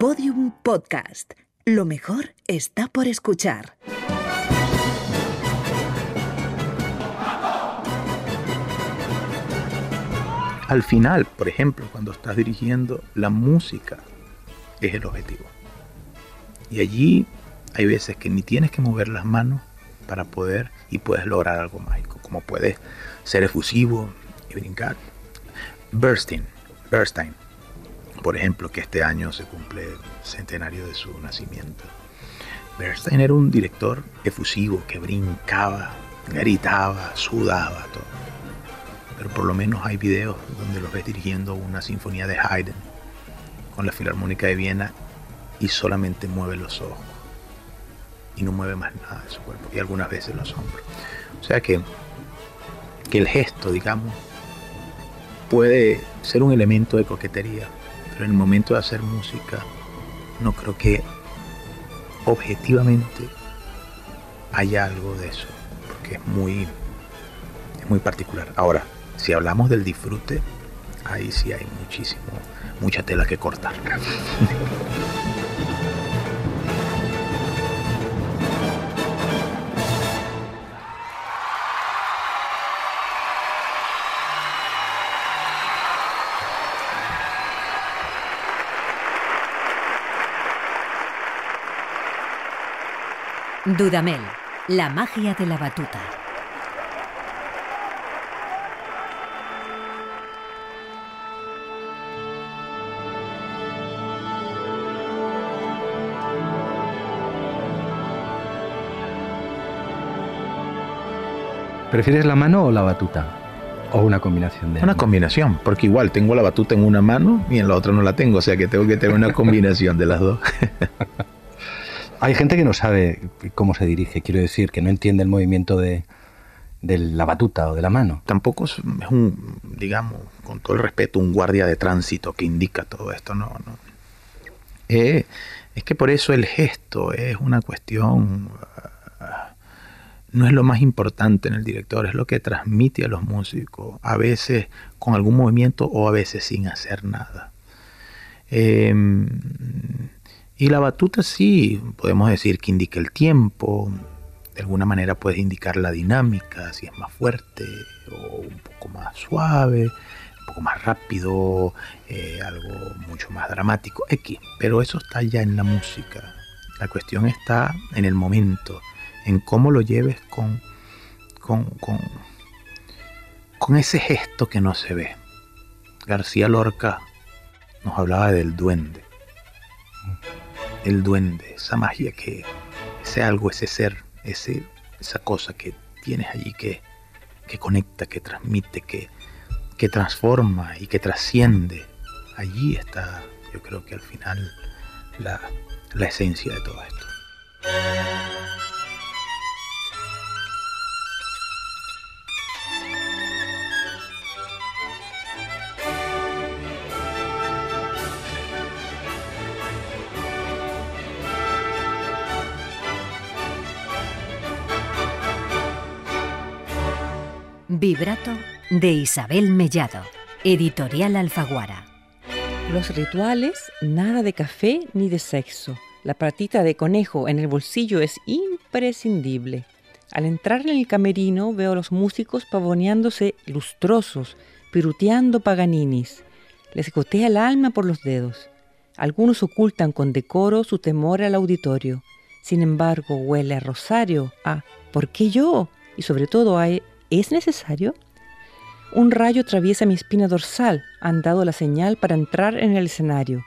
Podium Podcast. Lo mejor está por escuchar. Al final, por ejemplo, cuando estás dirigiendo, la música es el objetivo. Y allí hay veces que ni tienes que mover las manos para poder y puedes lograr algo mágico, como puedes ser efusivo y brincar. Bernstein, Bernstein, por ejemplo, que este año se cumple el centenario de su nacimiento. Bernstein era un director efusivo que brincaba, gritaba, sudaba, todo pero por lo menos hay videos donde los ves dirigiendo una sinfonía de Haydn con la Filarmónica de Viena y solamente mueve los ojos y no mueve más nada de su cuerpo y algunas veces los hombros. O sea que, que el gesto, digamos, puede ser un elemento de coquetería, pero en el momento de hacer música no creo que objetivamente haya algo de eso, porque es muy, es muy particular. Ahora, si hablamos del disfrute, ahí sí hay muchísimo, mucha tela que cortar. Dudamel, la magia de la batuta. ¿Prefieres la mano o la batuta? ¿O una combinación de Una combinación, porque igual tengo la batuta en una mano y en la otra no la tengo, o sea que tengo que tener una combinación de las dos. Hay gente que no sabe cómo se dirige, quiero decir, que no entiende el movimiento de, la batuta o de la mano. Tampoco es, un, digamos, con todo el respeto, un guardia de tránsito que indica todo esto, no, no. Eh, es que por eso el gesto es una cuestión no es lo más importante en el director, es lo que transmite a los músicos, a veces con algún movimiento o a veces sin hacer nada. Em, y la batuta sí, podemos decir que indica el tiempo, de alguna manera puede indicar la dinámica, si es más fuerte o un poco más suave, un poco más rápido, eh, algo mucho más dramático, X. Pero eso está ya en la música. La cuestión está en el momento en cómo lo lleves con, con, con, ese gesto que no se ve. García Lorca nos hablaba del duende. El duende, esa magia que, ese algo, ese ser, ese, esa cosa que tienes allí que, que conecta, que transmite, que, que transforma y que trasciende. Allí está, yo creo que al final, la, la esencia de todo esto. Vibrato de Isabel Mellado, editorial Alfaguara. Los rituales, nada de café ni de sexo. La patita de conejo en el bolsillo es imprescindible. Al entrar en el camerino veo a los músicos pavoneándose lustrosos, piruteando paganinis. Les gotea el alma por los dedos. Algunos ocultan con decoro su temor al auditorio. Sin embargo, huele a rosario, a ¿por qué yo? Y sobre todo a ¿Es necesario? Un rayo atraviesa mi espina dorsal. Han dado la señal para entrar en el escenario.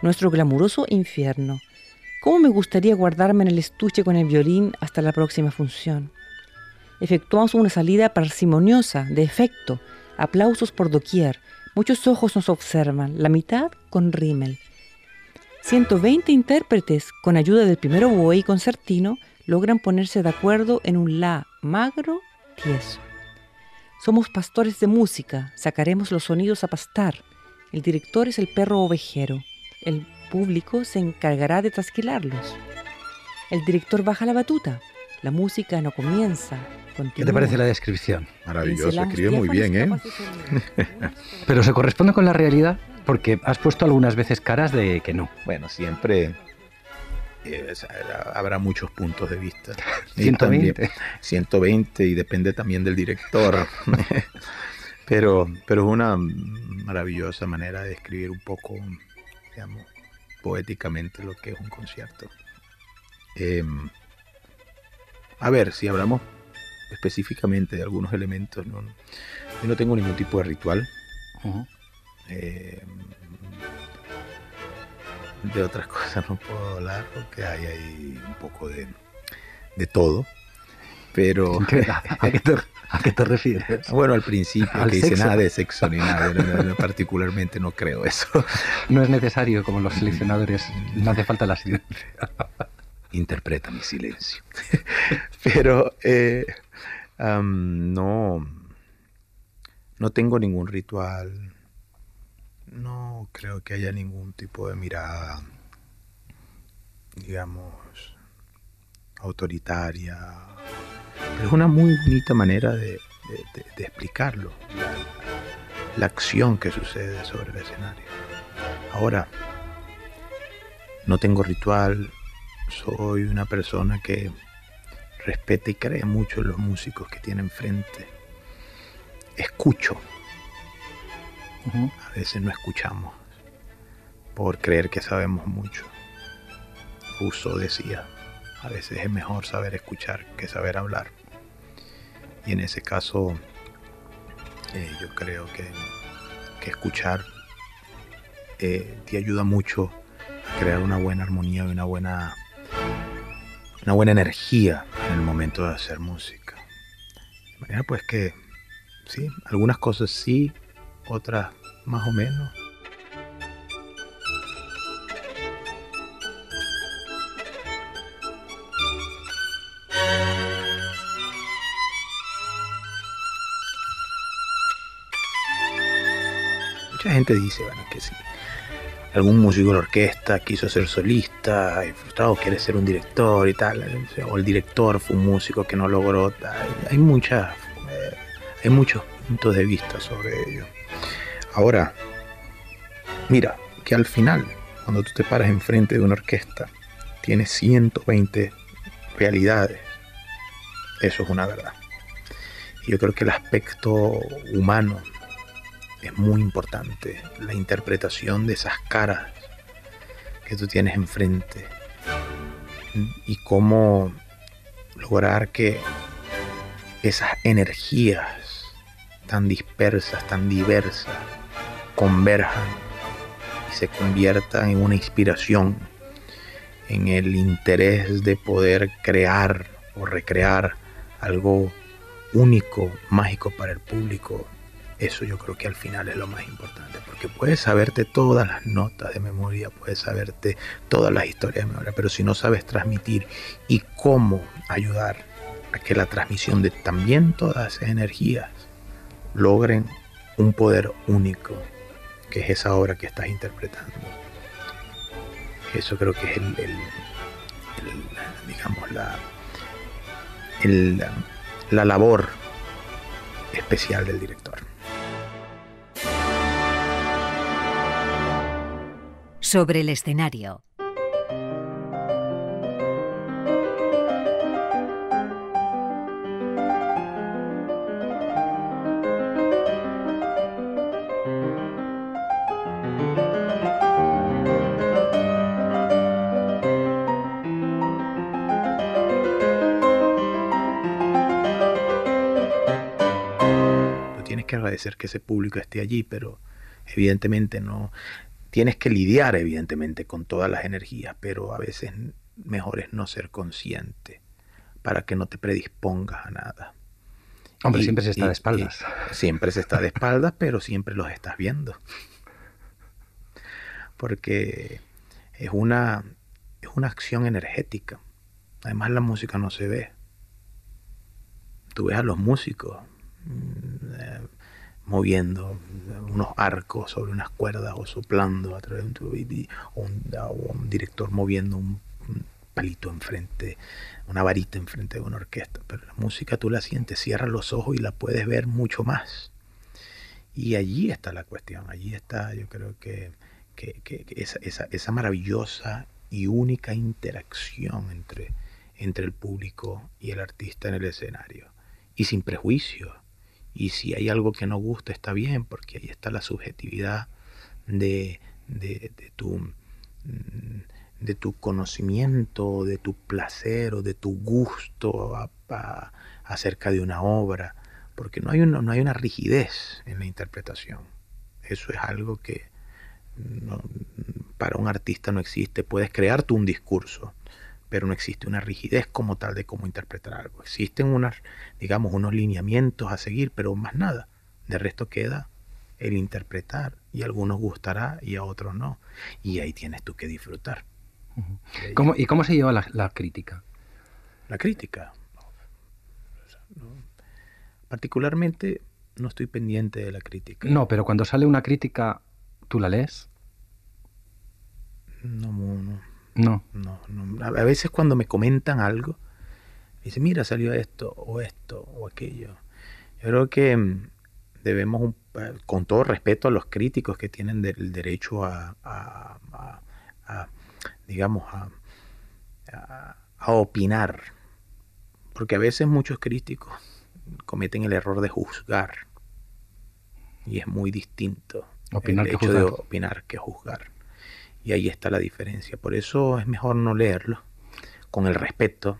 Nuestro glamuroso infierno. ¿Cómo me gustaría guardarme en el estuche con el violín hasta la próxima función? Efectuamos una salida parsimoniosa, de efecto. Aplausos por doquier. Muchos ojos nos observan, la mitad con rímel. 120 intérpretes, con ayuda del primero buey concertino, logran ponerse de acuerdo en un la magro tieso. Somos pastores de música, sacaremos los sonidos a pastar. El director es el perro ovejero. El público se encargará de trasquilarlos. El director baja la batuta. La música no comienza. ¿Qué te parece la descripción? Maravilloso, escribe muy bien, ¿eh? Pero se corresponde con la realidad. Porque has puesto algunas veces caras de que no. Bueno, siempre eh, habrá muchos puntos de vista. Y 120. también- 120 y depende también del director. pero, pero es una maravillosa manera de describir un poco, digamos, poéticamente lo que es un concierto. Em, a ver, si hablamos específicamente de algunos elementos, no, yo no tengo ningún tipo de ritual. Eh, de otras cosas no puedo hablar porque hay ahí un poco de, de todo. Pero ¿A qué te, a qué te refieres? bueno, al principio Al que dice nada de sexo ni nada, yo particularmente no creo eso. No es necesario, como los seleccionadores, no hace falta la silencio. Interpreta mi silencio. Pero eh, no, no tengo ningún ritual. No creo que haya ningún tipo de mirada, digamos, autoritaria. Pero es una muy bonita manera de, explicarlo, la, la acción que sucede sobre el escenario. Ahora, no tengo ritual, soy una persona que respeta y cree mucho en los músicos que tiene enfrente. Escucho, A veces no escuchamos por creer que sabemos mucho. Rousseau decía, a veces es mejor saber escuchar que saber hablar. Y en ese caso, eh, yo creo que, que escuchar eh, te ayuda mucho a crear una buena armonía y una buena, una buena energía en el momento de hacer música. De manera pues que, sí, algunas cosas sí, otras más o menos. Mucha gente dice, que sí. Algún músico de la orquesta quiso ser solista frustrado quiere ser un director y tal. O el director fue un músico que no logró. Hay muchas, eh, hay muchos puntos de vista sobre ello. Ahora, mira, que al final, cuando tú te paras enfrente de una orquesta, tienes 120 realidades. Eso es una verdad. Yo creo que el aspecto humano es muy importante. La interpretación de esas caras que tú tienes enfrente. Y cómo lograr que esas energías tan dispersas, tan diversas, converjan y se conviertan en una inspiración, en el interés de poder crear o recrear algo único, mágico para el público. Eso yo creo que al final es lo más importante, porque puedes saberte todas las notas de memoria, puedes saberte todas las historias de memoria, pero si no sabes transmitir y cómo ayudar a que la transmisión de también todas esas energías logren un poder único, que es esa obra que estás interpretando. Eso creo que es el, el- digamos, la, el, la labor especial del director. Sobre el escenario. Tienes que ese público esté allí, pero evidentemente no. Tienes que lidiar, evidentemente, con todas las energías, pero a veces mejor es no ser consciente para que no te predispongas a nada. Hombre, Y- siempre se está y- de espaldas. y siempre se está de espaldas, pero siempre los estás viendo. Porque es una, es una acción energética. Además la música no se ve. Tú ves a los músicos mm, eh, moviendo unos arcos sobre unas cuerdas o soplando a través de un tubo o un, director moviendo un, palito enfrente, una varita enfrente de una orquesta. Pero la música tú la sientes, cierras los ojos y la puedes ver mucho más. Y allí está la cuestión, allí está yo creo que, que, que- que esa, esa- esa maravillosa y única interacción entre, entre el público y el artista en el escenario. Y sin prejuicio. Y si hay algo que no gusta, está bien, porque ahí está la subjetividad de, de, tu, mm, de tu conocimiento, de tu placer o de tu gusto acerca de una obra, porque no hay, una, no hay una rigidez en la interpretación. Eso es algo que para un artista no existe. Puedes crear tú un discurso, pero no existe una rigidez como tal de cómo interpretar algo. Existen unas, digamos, unos lineamientos a seguir, pero más nada. De resto queda el interpretar y a algunos gustará y a otros no. Y ahí tienes tú que disfrutar. ¿Cómo- ¿Y cómo se lleva la, la crítica? La crítica. No- particularmente no estoy pendiente de la crítica. No, pero cuando sale una crítica, ¿tú la lees? No, no, No. no, no. A veces cuando me comentan algo, me dicen, mira, salió esto, o esto, o aquello. Yo creo que mm, debemos, un- eh, con todo respeto a los críticos que tienen de- el derecho a, a- a- a, digamos, a, opinar, porque a veces muchos críticos cometen el error de juzgar, y es muy distinto Opinar el que hecho de opinar que juzgar. Y ahí está la diferencia. Por eso es mejor no leerlo, con el respeto,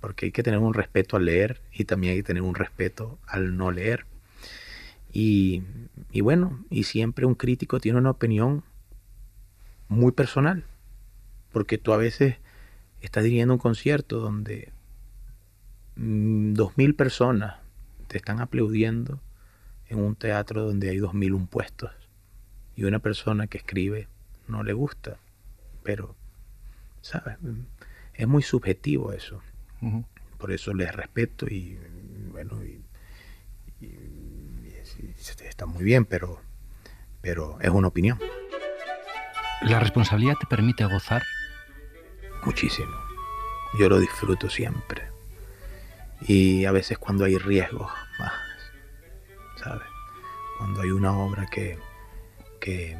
porque hay que tener un respeto al leer y también hay que tener un respeto al no leer. Y, y bueno, y siempre un crítico tiene una opinión muy personal, porque tú a veces estás dirigiendo un concierto donde mm, dos mil personas te están aplaudiendo en un teatro donde hay dos mil un puestos y una persona que escribe no le gusta, pero, ¿sabes? Es muy subjetivo eso. Por eso les respeto y, bueno, y está muy bien, pero, pero es una opinión. ¿La responsabilidad te permite gozar? Muchísimo. Yo lo disfruto siempre. Y a veces cuando hay riesgos más, ¿sabes? Cuando hay una obra que, que,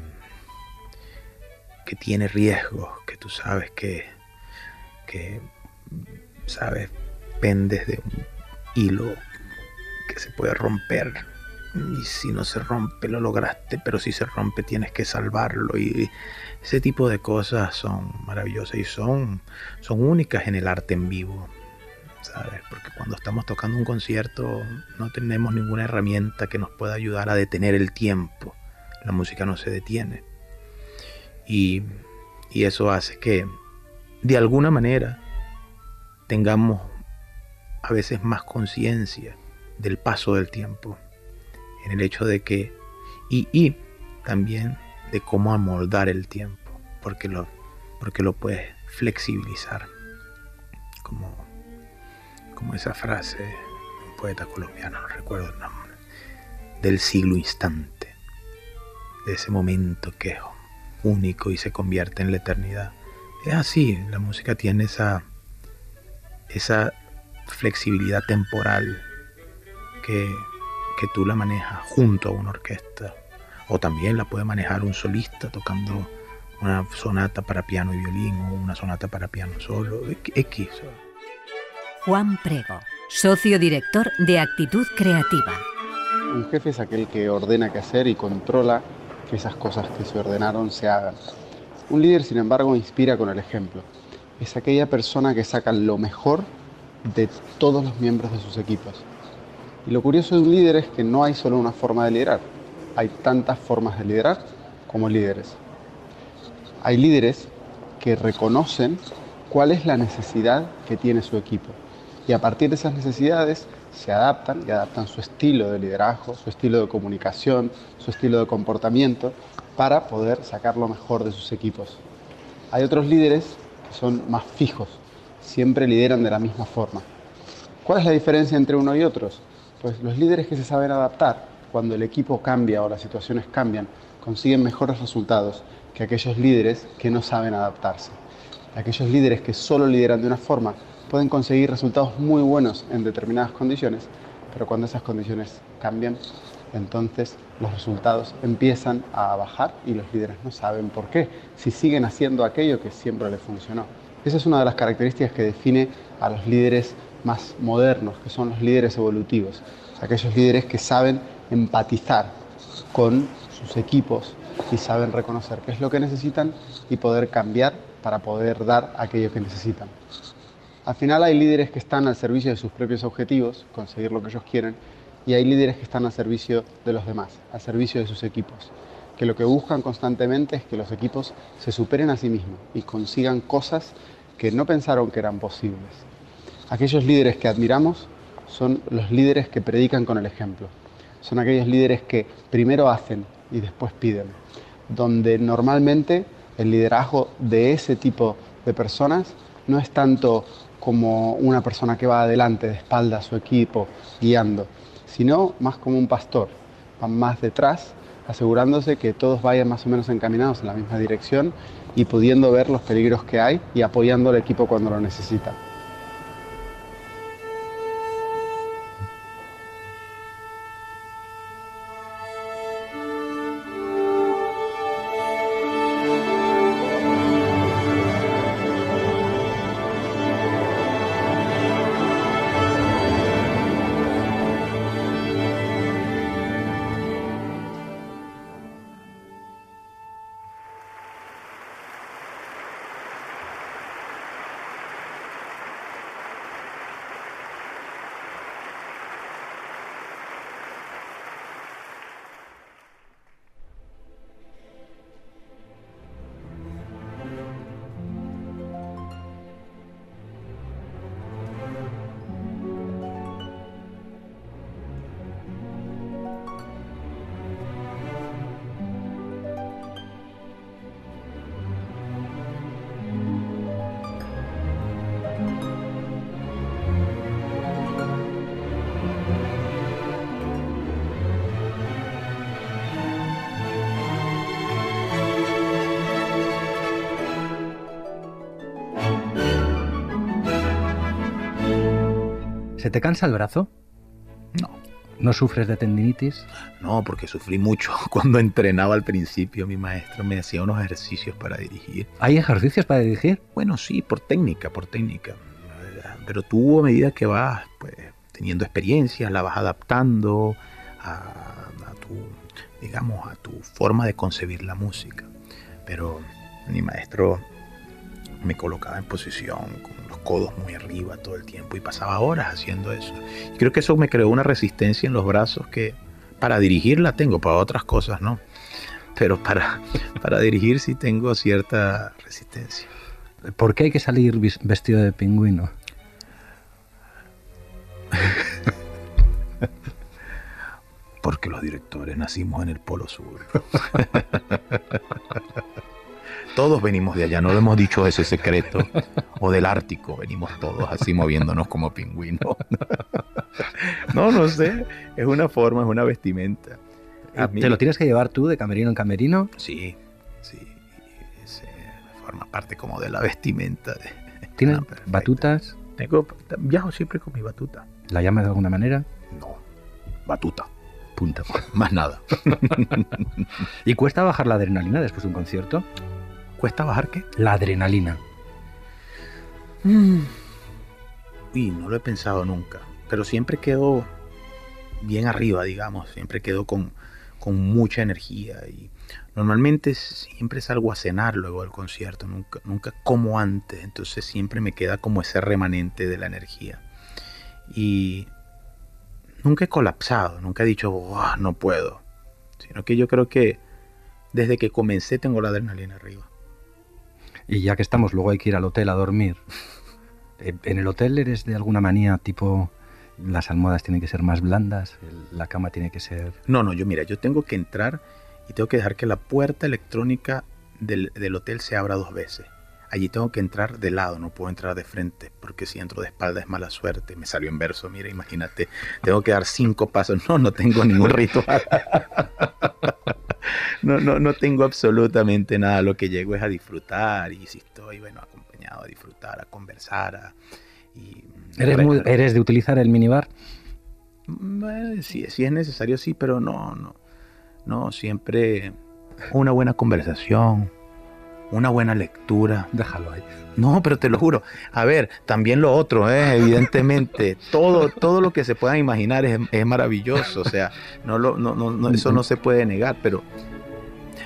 que tiene riesgos, que tú sabes que, que, ¿sabes? Pendes de un hilo que se puede romper. Y si no se rompe, lo lograste, pero si se rompe, tienes que salvarlo. Y ese tipo de cosas son maravillosas y son, son únicas en el arte en vivo. ¿Sabes? Porque cuando estamos tocando un concierto no tenemos ninguna herramienta que nos pueda ayudar a detener el tiempo. La música no se detiene. Y, eso hace que de alguna manera tengamos a veces más conciencia del paso del tiempo. En el hecho de que, y, y también de cómo amoldar el tiempo, porque lo, porque lo puedes flexibilizar. Como, como esa frase un poeta colombiano, no recuerdo el nombre, del siglo instante, de ese momento que único y se convierte en la eternidad. Es así, la música tiene esa, esa flexibilidad temporal que, que tú la manejas junto a una orquesta. O también la puede manejar un solista tocando una sonata para piano y violín o una sonata para piano solo. X. Juan Prego, socio director de Actitud Creativa. Un jefe es aquel que ordena qué hacer y controla que esas cosas que se ordenaron se hagan. Un líder, sin embargo, inspira con el ejemplo. Es aquella persona que saca lo mejor de todos los miembros de sus equipos. Y lo curioso de un líder es que no hay solo una forma de liderar. Hay tantas formas de liderar como líderes. Hay líderes que reconocen cuál es la necesidad que tiene su equipo. Y a partir de esas necesidades se adaptan y adaptan su estilo de liderazgo, su estilo de comunicación, su estilo de comportamiento para poder sacar lo mejor de sus equipos. Hay otros líderes que son más fijos, siempre lideran de la misma forma. ¿Cuál es la diferencia entre uno y otros? Pues los líderes que se saben adaptar, cuando el equipo cambia o las situaciones cambian, consiguen mejores resultados que aquellos líderes que no saben adaptarse. Aquellos líderes que solo lideran de una forma pueden conseguir resultados muy buenos en determinadas condiciones, pero cuando esas condiciones cambian, entonces los resultados empiezan a bajar y los líderes no saben por qué, si siguen haciendo aquello que siempre les funcionó. Esa es una de las características que define a los líderes más modernos, que son los líderes evolutivos, aquellos líderes que saben empatizar con sus equipos y saben reconocer qué es lo que necesitan y poder cambiar para poder dar aquello que necesitan. Al final hay líderes que están al servicio de sus propios objetivos, conseguir lo que ellos quieren, y hay líderes que están al servicio de los demás, al servicio de sus equipos, que lo que buscan constantemente es que los equipos se superen a sí mismos y consigan cosas que no pensaron que eran posibles. Aquellos líderes que admiramos son los líderes que predican con el ejemplo, son aquellos líderes que primero hacen y después piden, donde normalmente el liderazgo de ese tipo de personas no es tanto como una persona que va adelante de espalda a su equipo guiando, sino más como un pastor, van más detrás, asegurándose que todos vayan más o menos encaminados en la misma dirección y pudiendo ver los peligros que hay y apoyando al equipo cuando lo necesita. ¿Se te cansa el brazo? No. ¿No sufres de tendinitis? No, porque sufrí mucho cuando entrenaba al principio. Mi maestro me hacía unos ejercicios para dirigir. ¿Hay ejercicios para dirigir? Bueno, sí, por técnica, por técnica. Pero tú a medida que vas pues, teniendo experiencia, la vas adaptando a, a tu, digamos, a tu forma de concebir la música. Pero mi maestro me colocaba en posición con codos muy arriba todo el tiempo y pasaba horas haciendo eso. Y creo que eso me creó una resistencia en los brazos que para dirigir la tengo, para otras cosas no. Pero para, para dirigir sí tengo cierta resistencia. ¿Por qué hay que salir vestido de pingüino? Porque los directores nacimos en el Polo Sur. Todos venimos de allá, no lo hemos dicho ese secreto. O del Ártico, venimos todos así moviéndonos como pingüinos. No, no sé, es una forma, es una vestimenta. ¿Te lo tienes que llevar tú de camerino en camerino? Sí, sí. Forma parte como de la vestimenta. De... ¿Tienes batutas? Tengo, viajo siempre con mi batuta. ¿La llamas de alguna manera? No, batuta. Punta. Más nada. ¿Y cuesta bajar la adrenalina después de un concierto? ¿Cuesta bajar qué? La adrenalina. Mm. Uy, no lo he pensado nunca. Pero siempre quedo bien arriba, digamos. Siempre quedo con, con mucha energía. Y normalmente siempre salgo a cenar luego del concierto. Nunca, nunca como antes. Entonces siempre me queda como ese remanente de la energía. Y nunca he colapsado. Nunca he dicho, no puedo. Sino que yo creo que desde que comencé tengo la adrenalina arriba. Y ya que estamos, luego hay que ir al hotel a dormir. Eh, ¿En el hotel eres de alguna manía tipo las almohadas tienen que ser más blandas, la cama tiene que ser... No, no, yo mira, yo tengo que entrar y tengo que dejar que la puerta electrónica del, del, hotel se abra dos veces. Allí tengo que entrar de lado, no puedo entrar de frente, porque si entro de espalda es mala suerte. Me salió en verso, mira, imagínate, tengo que dar cinco pasos. No, no tengo ningún ritual. no, no, no tengo absolutamente nada. Lo que llego es a disfrutar y si estoy, bueno, acompañado a disfrutar, a conversar. A, y, ¿Eres, muy, ¿Eres de utilizar el minibar? Bueno, si, si es necesario, sí, pero no, no. No, siempre una buena conversación, una buena lectura. Déjalo ahí. No, pero te lo juro. A ver, también lo otro, ¿eh? evidentemente, todo, todo lo que se puedan imaginar es, es maravilloso. O sea, no lo, no, no, no, eso no se puede negar, pero,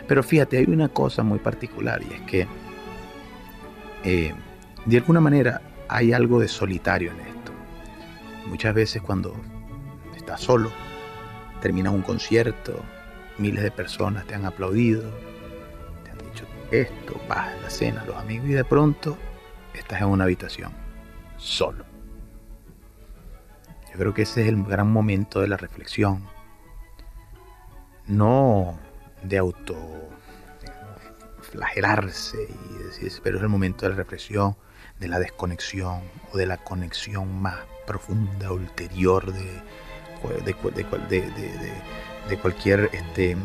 pero fíjate, hay una cosa muy particular y es que eh, de alguna manera hay algo de solitario en esto. Muchas veces cuando estás solo, terminas un concierto, miles de personas te han aplaudido, esto, vas a la cena, los amigos, y de pronto estás en una habitación, solo. Yo creo que ese es el gran momento de la reflexión. No de auto flagelarse y decir, pero es el momento de la reflexión, de la desconexión o de la conexión más profunda, ulterior de, de cualquier este,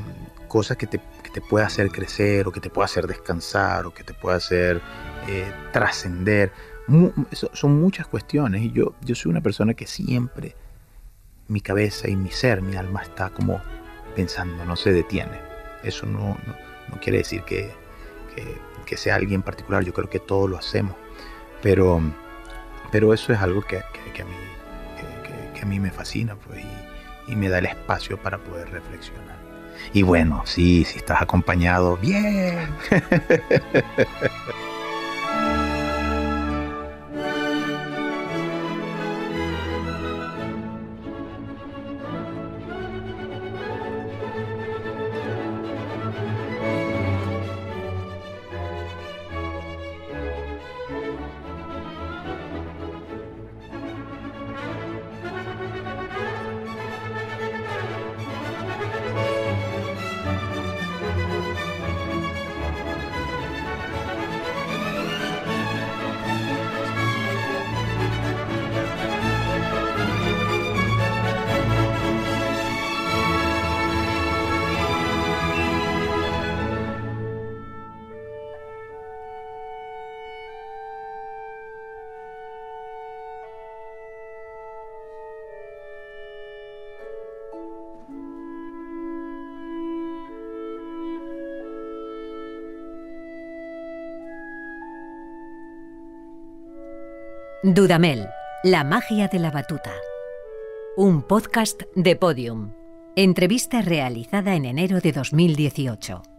cosa que te, te, pueda hacer crecer o que te pueda hacer descansar o que te pueda hacer eh, trascender. Son muchas cuestiones y yo, yo soy una persona que siempre mi cabeza y mi ser, mi alma está como pensando, no se detiene. Eso no, no, quiere decir que, que, sea alguien particular, yo creo que todos lo hacemos, pero, pero eso es algo que, que a, mí, que, a mí me fascina pues, y me da el espacio para poder reflexionar. Y bueno, sí, si estás acompañado, bien. Dudamel, la magia de la batuta. Un podcast de Podium. Entrevista realizada en enero de 2018.